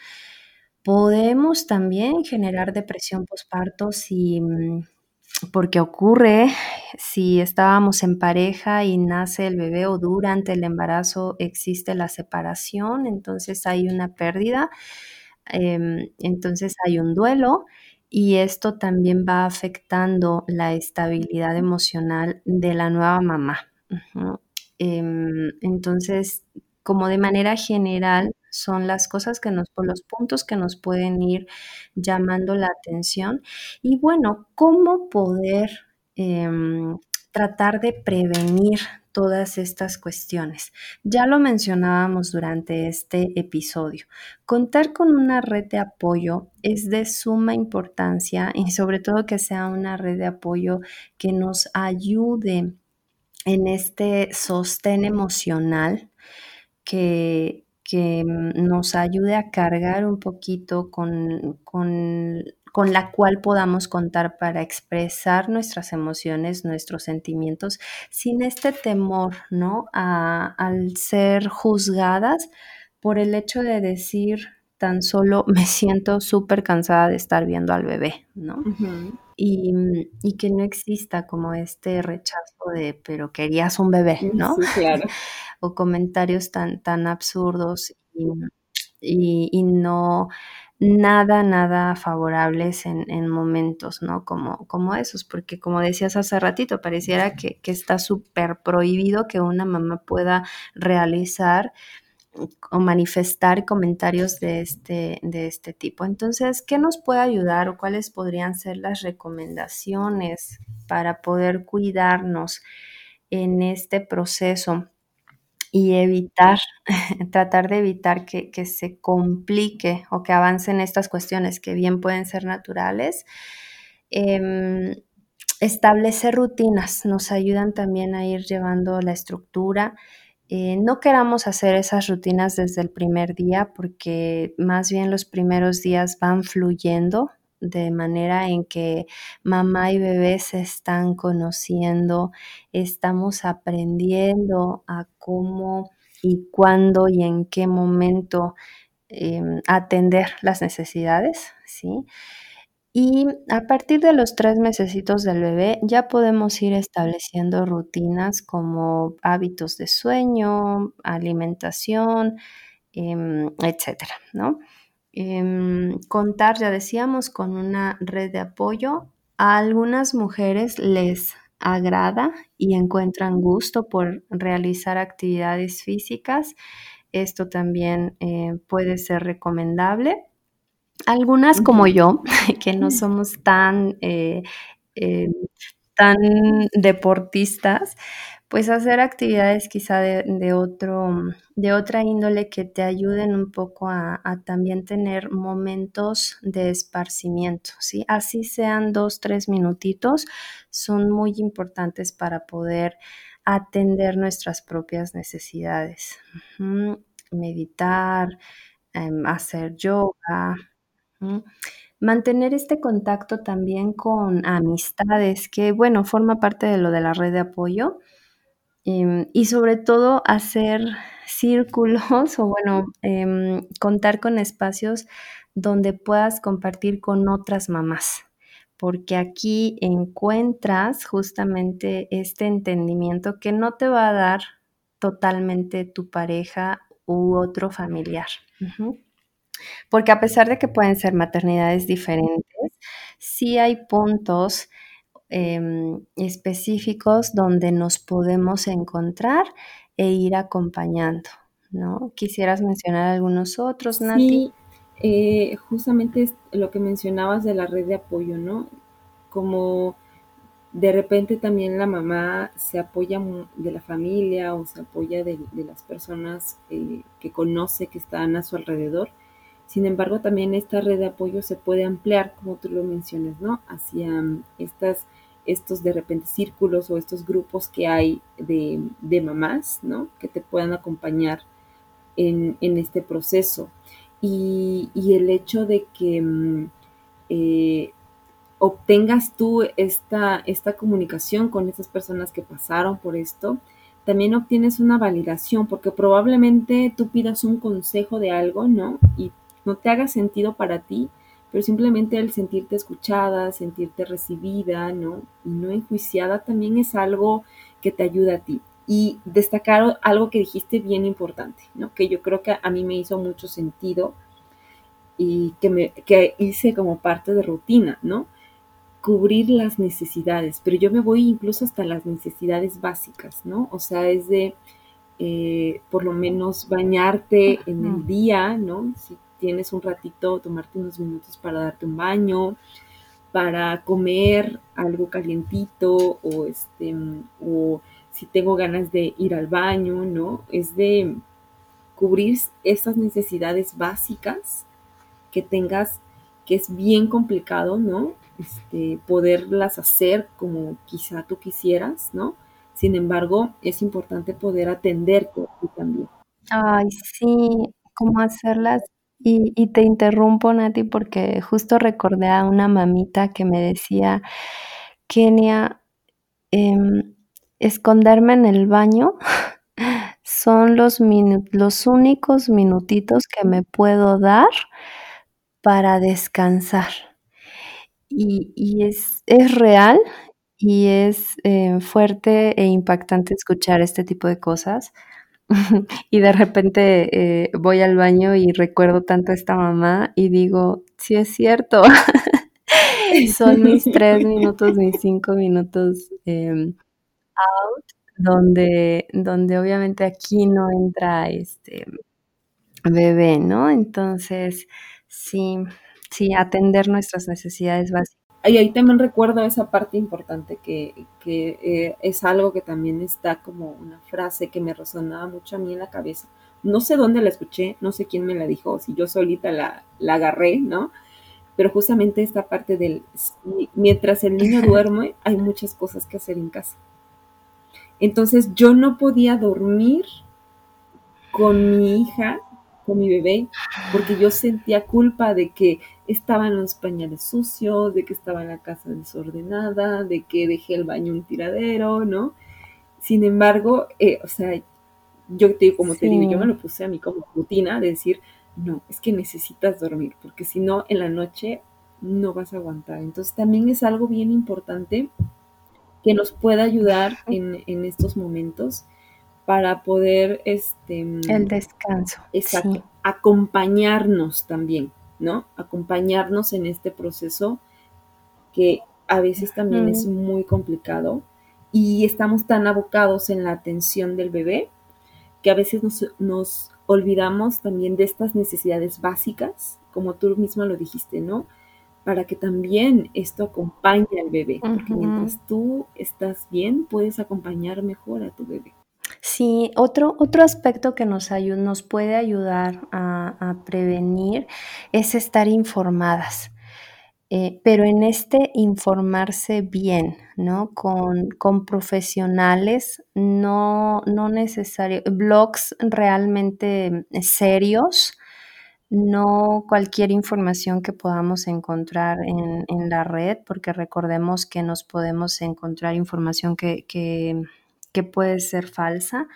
Podemos también generar depresión postparto si mm, porque ocurre si estábamos en pareja y nace el bebé o durante el embarazo existe la separación, entonces hay una pérdida, em, entonces hay un duelo y esto también va afectando la estabilidad emocional de la nueva mamá. Em, entonces, como de manera general, son las cosas que nos, los puntos que nos pueden ir llamando la atención. Y bueno, ¿cómo poder em, tratar de prevenir todas estas cuestiones. Ya lo mencionábamos durante este episodio. Contar con una red de apoyo es de suma importancia y sobre todo que sea una red de apoyo que nos ayude en este sostén emocional que, que nos ayude a cargar un poquito con, con con la cual podamos contar para expresar nuestras emociones, nuestros sentimientos, sin este temor, ¿no? al ser juzgadas por el hecho de decir tan solo me siento súper cansada de estar viendo al bebé, ¿no? Y, que no exista como este rechazo de, pero querías un bebé, ¿no? Sí, claro. o comentarios tan, tan absurdos y, y no nada, nada favorables en, momentos, ¿no? Como, como esos, porque como decías hace ratito, pareciera que, está súper prohibido que una mamá pueda realizar o manifestar comentarios de este, de este tipo. Entonces, ¿qué nos puede ayudar o cuáles podrían ser las recomendaciones para poder cuidarnos en este proceso? y evitar, tratar de evitar que, se complique o que avancen estas cuestiones que bien pueden ser naturales. Em, establecer rutinas nos ayudan también a ir llevando la estructura. Eh, no queramos hacer esas rutinas desde el primer día porque más bien los primeros días van fluyendo de manera en que mamá y bebé se están conociendo, estamos aprendiendo a cómo y cuándo y en qué momento em, atender las necesidades, ¿sí? Y a partir de los tres mesecitos del bebé ya podemos ir estableciendo rutinas como hábitos de sueño, alimentación, em, etcétera, ¿no? Em, contar, ya decíamos, con una red de apoyo. A algunas mujeres les agrada y encuentran gusto por realizar actividades físicas. Esto también eh, puede ser recomendable. Algunas como yo, que no somos tan, eh, eh, tan deportistas, pues hacer actividades quizá de, otro, de otra índole que te ayuden un poco a, también tener momentos de esparcimiento, ¿sí? Así sean dos, tres minutitos, son muy importantes para poder atender nuestras propias necesidades. Meditar, em, hacer yoga. Mantener este contacto también con amistades, que bueno, forma parte de lo de la red de apoyo. Em, y sobre todo hacer círculos o bueno, em, contar con espacios donde puedas compartir con otras mamás, porque aquí encuentras justamente este entendimiento que no te va a dar totalmente tu pareja u otro familiar. Porque a pesar de que pueden ser maternidades diferentes, sí hay puntos em, específicos donde nos podemos encontrar e ir acompañando, ¿no? ¿Quisieras mencionar algunos otros, Nati? Sí, eh, justamente lo que mencionabas de la red de apoyo, ¿no? Como de repente también la mamá se apoya de la familia o se apoya de, las personas eh, que conoce que están a su alrededor sin embargo, también esta red de apoyo se puede ampliar, como tú lo mencionas, ¿no? Hacia mm, estas, estos de repente círculos o estos grupos que hay de, mamás, ¿no? Que te puedan acompañar en, este proceso. Y, el hecho de que mm, eh, obtengas tú esta, esta comunicación con esas personas que pasaron por esto, también obtienes una validación, porque probablemente tú pidas un consejo de algo, ¿no? Y no te haga sentido para ti, pero simplemente el sentirte escuchada, sentirte recibida, ¿no? Y no enjuiciada también es algo que te ayuda a ti. Y destacar algo que dijiste bien importante, ¿no? Que yo creo que a mí me hizo mucho sentido y que, me, que hice como parte de rutina, ¿no? Cubrir las necesidades, pero yo me voy incluso hasta las necesidades básicas, ¿no? O sea, es de eh, por lo menos bañarte en el día, ¿no? Si tienes un ratito, tomarte unos minutos para darte un baño, para comer algo calientito o este o si tengo ganas de ir al baño, ¿no? Es de cubrir esas necesidades básicas que tengas que es bien complicado, ¿no? Este, poderlas hacer como quizá tú quisieras, ¿no? Sin embargo, es importante poder atenderte también. Ay, sí, cómo hacerlas y, te interrumpo, Nati, porque justo recordé a una mamita que me decía, Kenia, em, esconderme en el baño son los, los únicos minutitos que me puedo dar para descansar. Y, es, es, real y es eh, fuerte e impactante escuchar este tipo de cosas y de repente eh, voy al baño y recuerdo tanto a esta mamá y digo, sí es cierto, son mis tres minutos, mis cinco minutos em, out, donde, donde obviamente aquí no entra este bebé, ¿no? Entonces, sí, sí, atender nuestras necesidades básicas y ahí también recuerdo esa parte importante que, eh, es algo que también está como una frase que me resonaba mucho a mí en la cabeza. No sé dónde la escuché, no sé quién me la dijo, si yo solita la, la agarré, ¿no? Pero justamente esta parte del, mientras el niño duerme, hay muchas cosas que hacer en casa. Entonces yo no podía dormir con mi hija con mi bebé, porque yo sentía culpa de que estaban los pañales sucios, de que estaba la casa desordenada, de que dejé el baño un tiradero, ¿no? Sin embargo, eh, o sea, yo te como te digo, yo me lo puse a mí como rutina de decir, no, es que necesitas dormir, porque si no, en la noche no vas a aguantar. Entonces también es algo bien importante que nos pueda ayudar en, en estos momentos para poder, este... El descanso. Exacto. Acompañarnos también, ¿no? Acompañarnos en este proceso que a veces también es muy complicado y estamos tan abocados en la atención del bebé que a veces nos, nos olvidamos también de estas necesidades básicas, como tú misma lo dijiste, ¿no? para que también esto acompañe al bebé, porque mientras tú estás bien, puedes acompañar mejor a tu bebé. Sí, otro, otro aspecto que nos, nos puede ayudar a, prevenir es estar informadas. Eh, pero en este informarse bien, ¿no? Con, con profesionales, no, no necesario, blogs realmente serios, no cualquier información que podamos encontrar en, la red, porque recordemos que nos podemos encontrar información que puede ser falsa.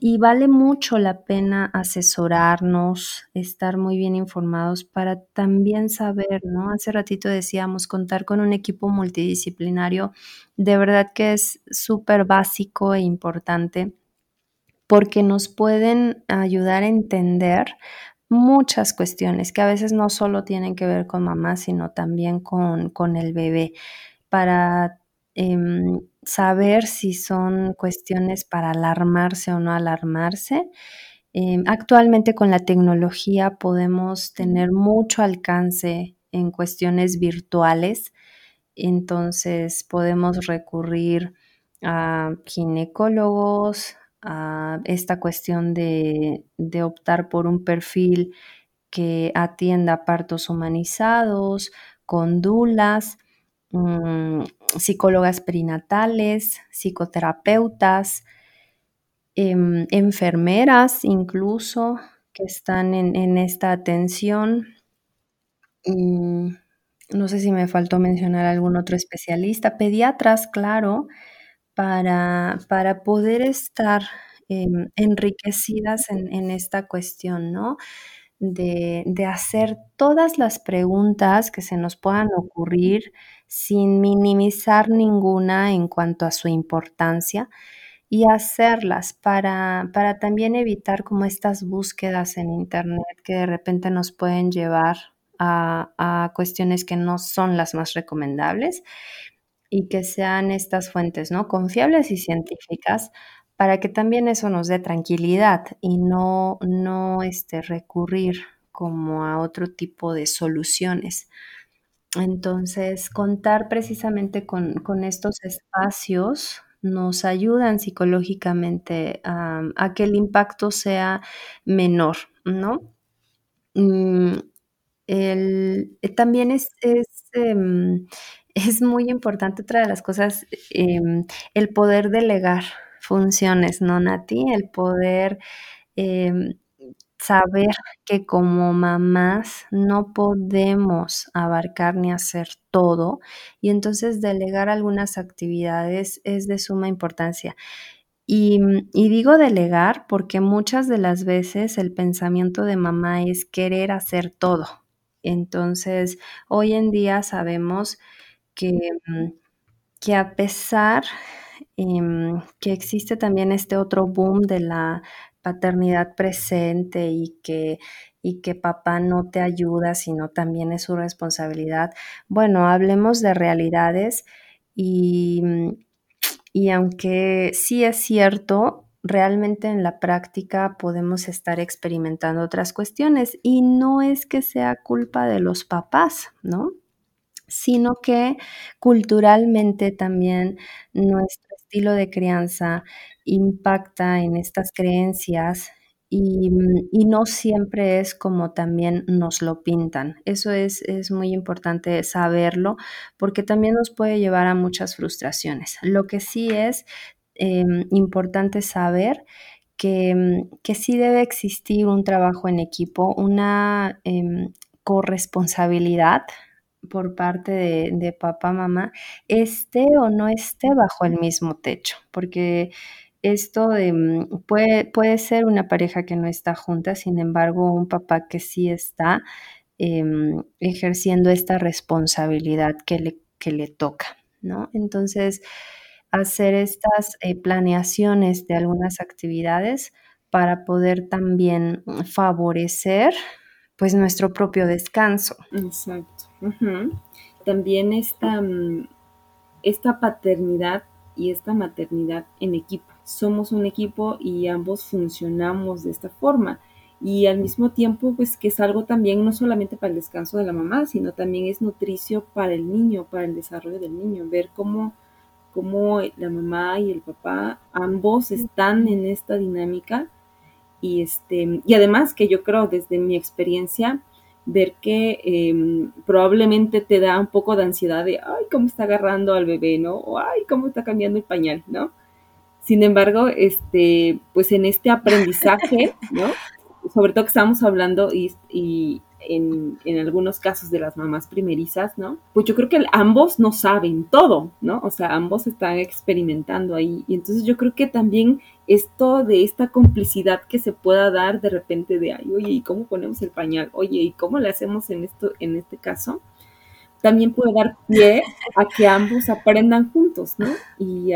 Y vale mucho la pena asesorarnos, estar muy bien informados para también saber, ¿no? Hace ratito decíamos, contar con un equipo multidisciplinario, de verdad que es súper básico e importante porque nos pueden ayudar a entender muchas cuestiones que a veces no solo tienen que ver con mamá, sino también con, con el bebé, para em, saber si son cuestiones para alarmarse o no alarmarse. Em, actualmente con la tecnología podemos tener mucho alcance en cuestiones virtuales, entonces podemos recurrir a ginecólogos, a esta cuestión de, optar por un perfil que atienda partos humanizados, con dulas, mm, psicólogas perinatales, psicoterapeutas, em, enfermeras incluso que están en, esta atención. Mm, no sé si me faltó mencionar algún otro especialista, pediatras, claro, para, para poder estar em, enriquecidas en, esta cuestión, ¿no? De, de, hacer todas las preguntas que se nos puedan ocurrir sin minimizar ninguna en cuanto a su importancia y hacerlas para, para también evitar como estas búsquedas en Internet que de repente nos pueden llevar a, a cuestiones que no son las más recomendables y que sean estas fuentes, ¿no? Confiables y científicas para que también eso nos dé tranquilidad y no, no este, recurrir como a otro tipo de soluciones. Entonces, contar precisamente con, estos espacios nos ayudan psicológicamente a, que el impacto sea menor, ¿no? Mm, también es, em, es muy importante otra de las cosas, em, el poder delegar funciones, ¿no, Nati? El poder em, saber que como mamás no podemos abarcar ni hacer todo y entonces delegar algunas actividades es de suma importancia. Y, y, digo delegar porque muchas de las veces el pensamiento de mamá es querer hacer todo. Entonces, hoy en día sabemos que, mm, que a pesar em, que existe también este otro boom de la paternidad presente y que, y que papá no te ayuda, sino también es su responsabilidad. Bueno, hablemos de realidades y, y aunque sí es cierto, realmente en la práctica podemos estar experimentando otras cuestiones y no es que sea culpa de los papás, ¿no? sino que culturalmente también nuestro estilo de crianza impacta en estas creencias y, no siempre es como también nos lo pintan. Eso es, muy importante saberlo porque también nos puede llevar a muchas frustraciones. Lo que sí es em, importante saber que, que, sí debe existir un trabajo en equipo, una em, corresponsabilidad por parte de, papá, mamá, esté o no esté bajo el mismo techo, porque esto mm, puede, puede ser una pareja que no está junta, sin embargo, un papá que sí está em, ejerciendo esta responsabilidad que le, que le toca, ¿no? Entonces, hacer estas eh, planeaciones de algunas actividades para poder también favorecer pues nuestro propio descanso. Exacto. También esta, mm, esta paternidad y esta maternidad en equipo. Somos un equipo y ambos funcionamos de esta forma. y al mismo tiempo pues que es algo también no solamente para el descanso de la mamá, sino también es nutricio para el niño, para el desarrollo del niño, ver cómo, cómo la mamá y el papá ambos están en esta dinámica y este y además que yo creo desde mi experiencia ver que em, probablemente te da un poco de ansiedad de ay cómo está agarrando al bebé no o ay cómo está cambiando el pañal no sin embargo este pues en este aprendizaje no sobre todo que estamos hablando y, en, algunos casos de las mamás primerizas, ¿no? Pues yo creo que ambos no saben todo, ¿no? O sea, ambos están experimentando ahí. Y entonces yo creo que también esto de esta complicidad que se pueda dar de repente de, ay, oye, ¿y cómo ponemos el pañal? Oye, ¿y cómo le hacemos en, esto, en este caso? También puede dar pie a que ambos aprendan juntos, ¿no? Y,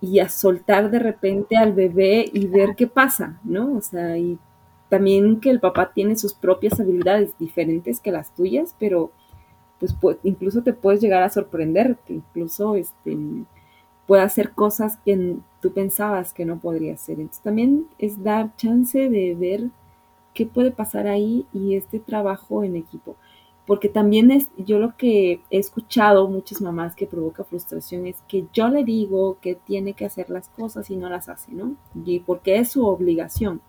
y a soltar de repente al bebé y ver qué pasa, ¿no? O sea, y también que el papá tiene sus propias habilidades diferentes que las tuyas, pero pues, incluso te puedes llegar a sorprender, que incluso este, puede hacer cosas que tú pensabas que no podría hacer. Entonces también es dar chance de ver qué puede pasar ahí y este trabajo en equipo. Porque también es, yo lo que he escuchado muchas mamás que provoca frustración es que yo le digo que tiene que hacer las cosas y no las hace, ¿no? Y porque es su obligación.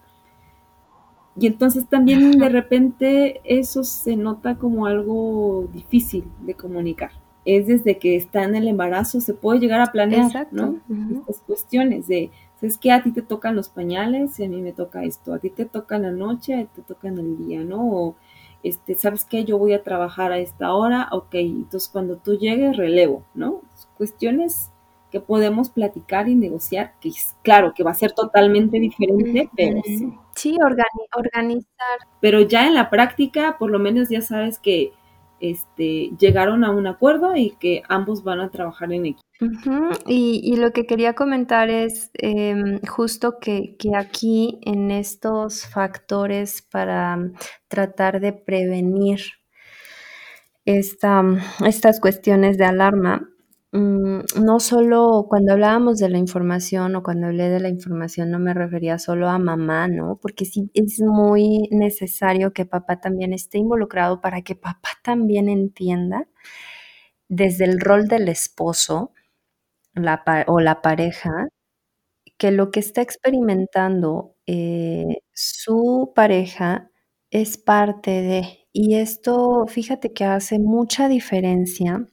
Y entonces también de repente eso se nota como algo difícil de comunicar. Es desde que está en el embarazo, se puede llegar a planear, ¿no? Estas cuestiones de, es que a ti te tocan los pañales y a mí me toca esto, a ti te toca la noche, a ti te toca en el día, ¿no? O, este, ¿sabes qué? Yo voy a trabajar a esta hora, ok, entonces cuando tú llegues, relevo, ¿no? Cuestiones que podemos platicar y negociar, que es claro que va a ser totalmente diferente, pero sí. Sí, organizar. Pero ya en la práctica, por lo menos ya sabes que este, llegaron a un acuerdo y que ambos van a trabajar en equipo. y, lo que quería comentar es em, justo que, que, aquí en estos factores para tratar de prevenir esta, estas cuestiones de alarma, Mm, no solo cuando hablábamos de la información o cuando hablé de la información no me refería solo a mamá, ¿no? Porque sí es muy necesario que papá también esté involucrado para que papá también entienda desde el rol del esposo o la pareja que lo que está experimentando eh, su pareja es parte de, y esto fíjate que hace mucha diferencia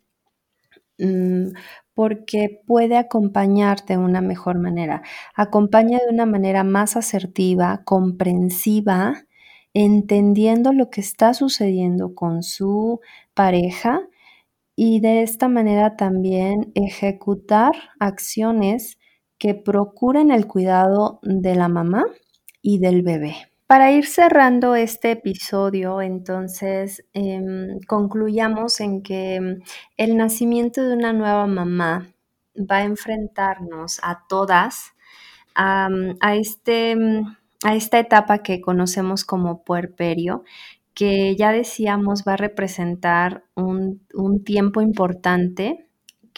porque puede acompañar de una mejor manera. Acompaña de una manera más asertiva, comprensiva, entendiendo lo que está sucediendo con su pareja y de esta manera también ejecutar acciones que procuren el cuidado de la mamá y del bebé. Para ir cerrando este episodio, entonces, em, concluyamos en que em, el nacimiento de una nueva mamá va a enfrentarnos a todas a, este, em, a esta etapa que conocemos como puerperio, que ya decíamos va a representar un, un tiempo importante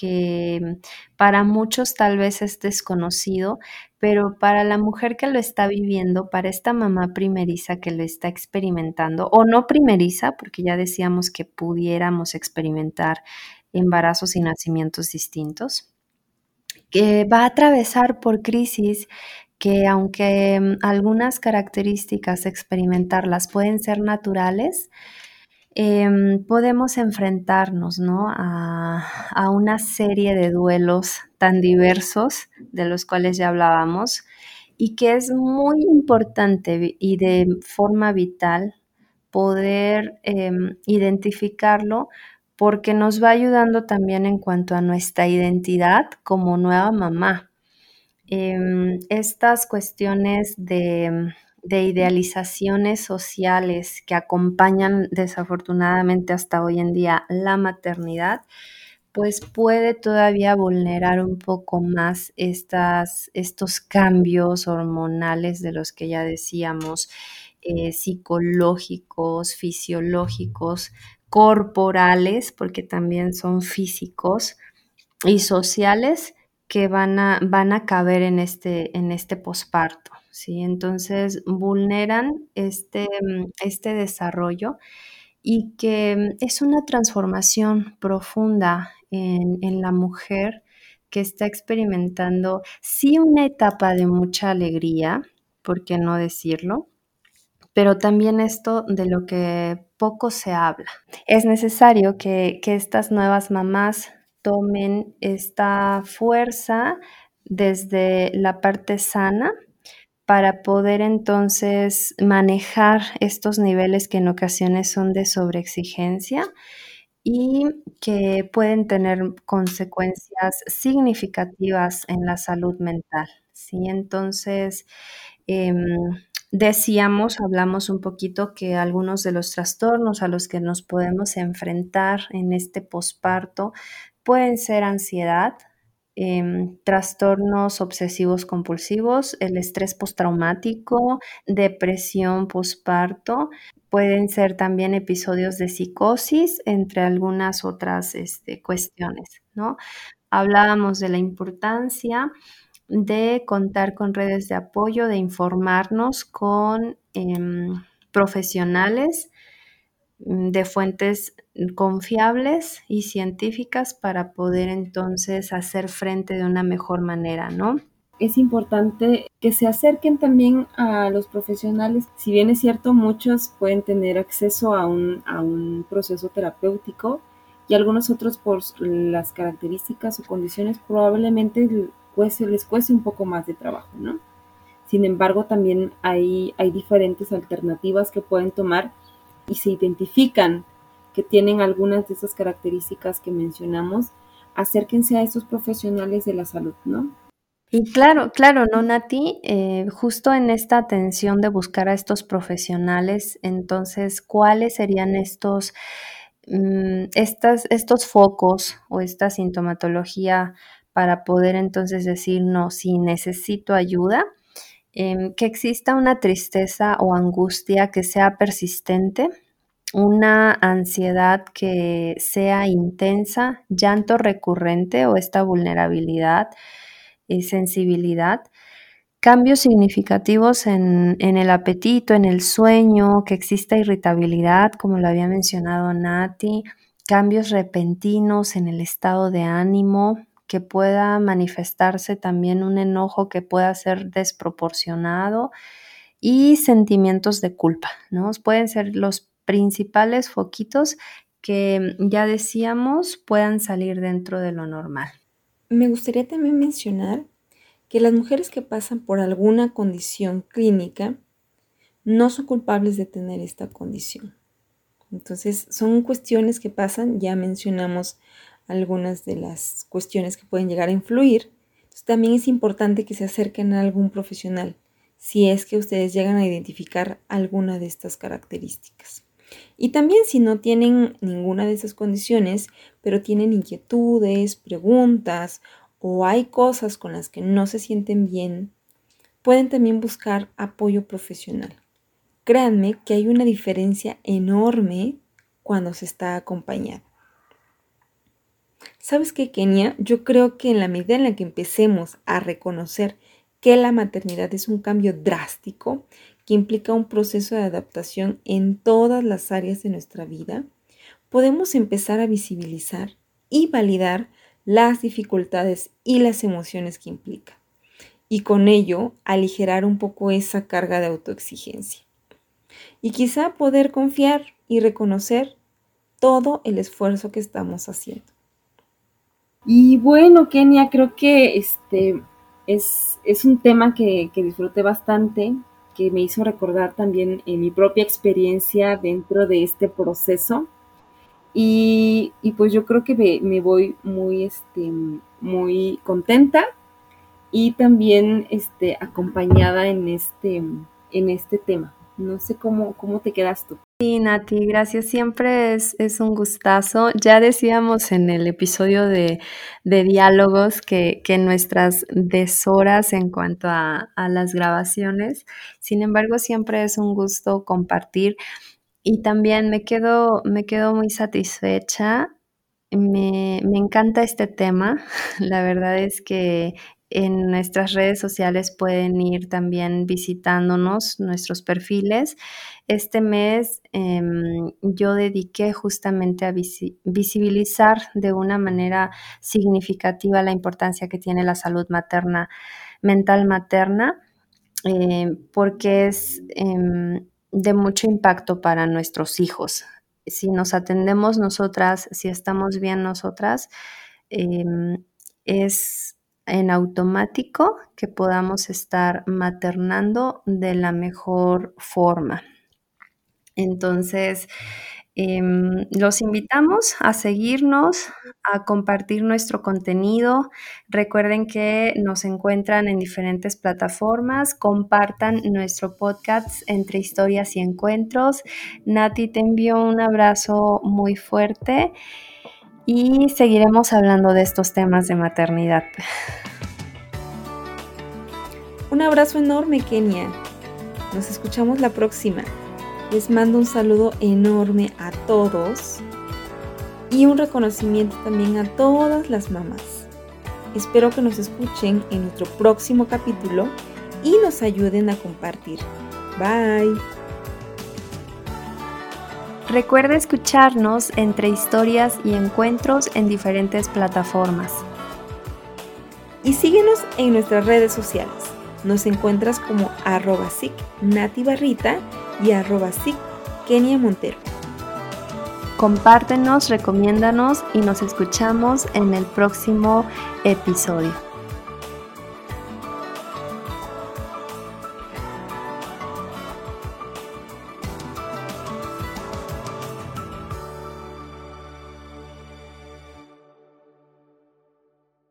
que para muchos tal vez es desconocido, pero para la mujer que lo está viviendo, para esta mamá primeriza que lo está experimentando, o no primeriza, porque ya decíamos que pudiéramos experimentar embarazos y nacimientos distintos, que va a atravesar por crisis que aunque mm, algunas características experimentarlas pueden ser naturales, Em, podemos enfrentarnos ¿no? a, una serie de duelos tan diversos de los cuales ya hablábamos y que es muy importante y de forma vital poder em, identificarlo porque nos va ayudando también en cuanto a nuestra identidad como nueva mamá. Em, estas cuestiones de de idealizaciones sociales que acompañan desafortunadamente hasta hoy en día la maternidad, pues puede todavía vulnerar un poco más estas, estos cambios hormonales de los que ya decíamos, eh, psicológicos, fisiológicos, corporales, porque también son físicos, y sociales que van a, van a caber en este, en este posparto. ¿Sí? Entonces vulneran este, este desarrollo y que es una transformación profunda en, en la mujer que está experimentando sí una etapa de mucha alegría, ¿por qué no decirlo? Pero también esto de lo que poco se habla. Es necesario que, que estas nuevas mamás tomen esta fuerza desde la parte sana para poder entonces manejar estos niveles que en ocasiones son de sobreexigencia y que pueden tener consecuencias significativas en la salud mental. ¿sí? Entonces, em, decíamos, hablamos un poquito que algunos de los trastornos a los que nos podemos enfrentar en este posparto pueden ser ansiedad, em, trastornos obsesivos compulsivos, el estrés postraumático, depresión posparto, pueden ser también episodios de psicosis, entre algunas otras este, cuestiones, ¿no? Hablábamos de la importancia de contar con redes de apoyo, de informarnos con em, profesionales de fuentes confiables y científicas para poder entonces hacer frente de una mejor manera, ¿no? es importante que se acerquen también a los profesionales. Si bien es cierto, muchos pueden tener acceso a un, a un proceso terapéutico y algunos otros por las características o condiciones probablemente les cueste un poco más de trabajo, ¿no? Sin embargo, también hay, hay diferentes alternativas que pueden tomar y se identifican que tienen algunas de esas características que mencionamos, acérquense a estos profesionales de la salud, ¿no? Y claro, claro, ¿no, Nati? Eh, justo en esta atención de buscar a estos profesionales, entonces, ¿cuáles serían estos, mm, estas, estos focos o esta sintomatología para poder entonces decir, no, si necesito ayuda? Em, que exista una tristeza o angustia que sea persistente, una ansiedad que sea intensa, llanto recurrente o esta vulnerabilidad, sensibilidad, cambios significativos en, el apetito, en el sueño, que exista irritabilidad, como lo había mencionado Nati, cambios repentinos en el estado de ánimo, que pueda manifestarse también un enojo que pueda ser desproporcionado y sentimientos de culpa, ¿no? Pueden ser los principales foquitos que ya decíamos puedan salir dentro de lo normal. Me gustaría también mencionar que las mujeres que pasan por alguna condición clínica no son culpables de tener esta condición. Entonces, son cuestiones que pasan, ya mencionamos algunas de las cuestiones que pueden llegar a influir. también es importante que se acerquen a algún profesional si es que ustedes llegan a identificar alguna de estas características. Y también si no tienen ninguna de esas condiciones, pero tienen inquietudes, preguntas o hay cosas con las que no se sienten bien, pueden también buscar apoyo profesional. Créanme que hay una diferencia enorme cuando se está acompañada. ¿Sabes qué, Kenia? Yo creo que en la medida en la que empecemos a reconocer que la maternidad es un cambio drástico que implica un proceso de adaptación en todas las áreas de nuestra vida, podemos empezar a visibilizar y validar las dificultades y las emociones que implica, y con ello aligerar un poco esa carga de autoexigencia. Y quizá poder confiar y reconocer todo el esfuerzo que estamos haciendo. Y bueno, Kenia, creo que este es, un tema que, disfruté bastante, que me hizo recordar también en mi propia experiencia dentro de este proceso. Y, pues yo creo que me, voy muy, este, muy contenta y también este, acompañada en este, en este tema. No sé cómo, cómo te quedas tú. Sí, Nati, gracias. Siempre es, un gustazo. Ya decíamos en el episodio de, diálogos que, que, nuestras deshoras en cuanto a, las grabaciones. Sin embargo, siempre es un gusto compartir. Y también me quedo, me quedo muy satisfecha. Me, me encanta este tema. La verdad es que en nuestras redes sociales pueden ir también visitándonos, nuestros perfiles. Este mes em, yo dediqué justamente a visibilizar de una manera significativa la importancia que tiene la salud materna, mental materna, eh, porque es em, de mucho impacto para nuestros hijos. Si nos atendemos nosotras, si estamos bien nosotras, em, es en automático que podamos estar maternando de la mejor forma. Entonces, em, los invitamos a seguirnos, a compartir nuestro contenido. Recuerden que nos encuentran en diferentes plataformas. Compartan nuestro podcast entre historias y encuentros. Nati, te envío un abrazo muy fuerte y seguiremos hablando de estos temas de maternidad. Un abrazo enorme, Kenia. Nos escuchamos la próxima. Les mando un saludo enorme a todos y un reconocimiento también a todas las mamás. Espero que nos escuchen en nuestro próximo capítulo y nos ayuden a compartir. Bye. Recuerda escucharnos entre historias y encuentros en diferentes plataformas. Y síguenos en nuestras redes sociales. Nos encuentras como arroba Nati Barrita y arroba Kenia Montero. Compártenos, recomiéndanos y nos escuchamos en el próximo episodio.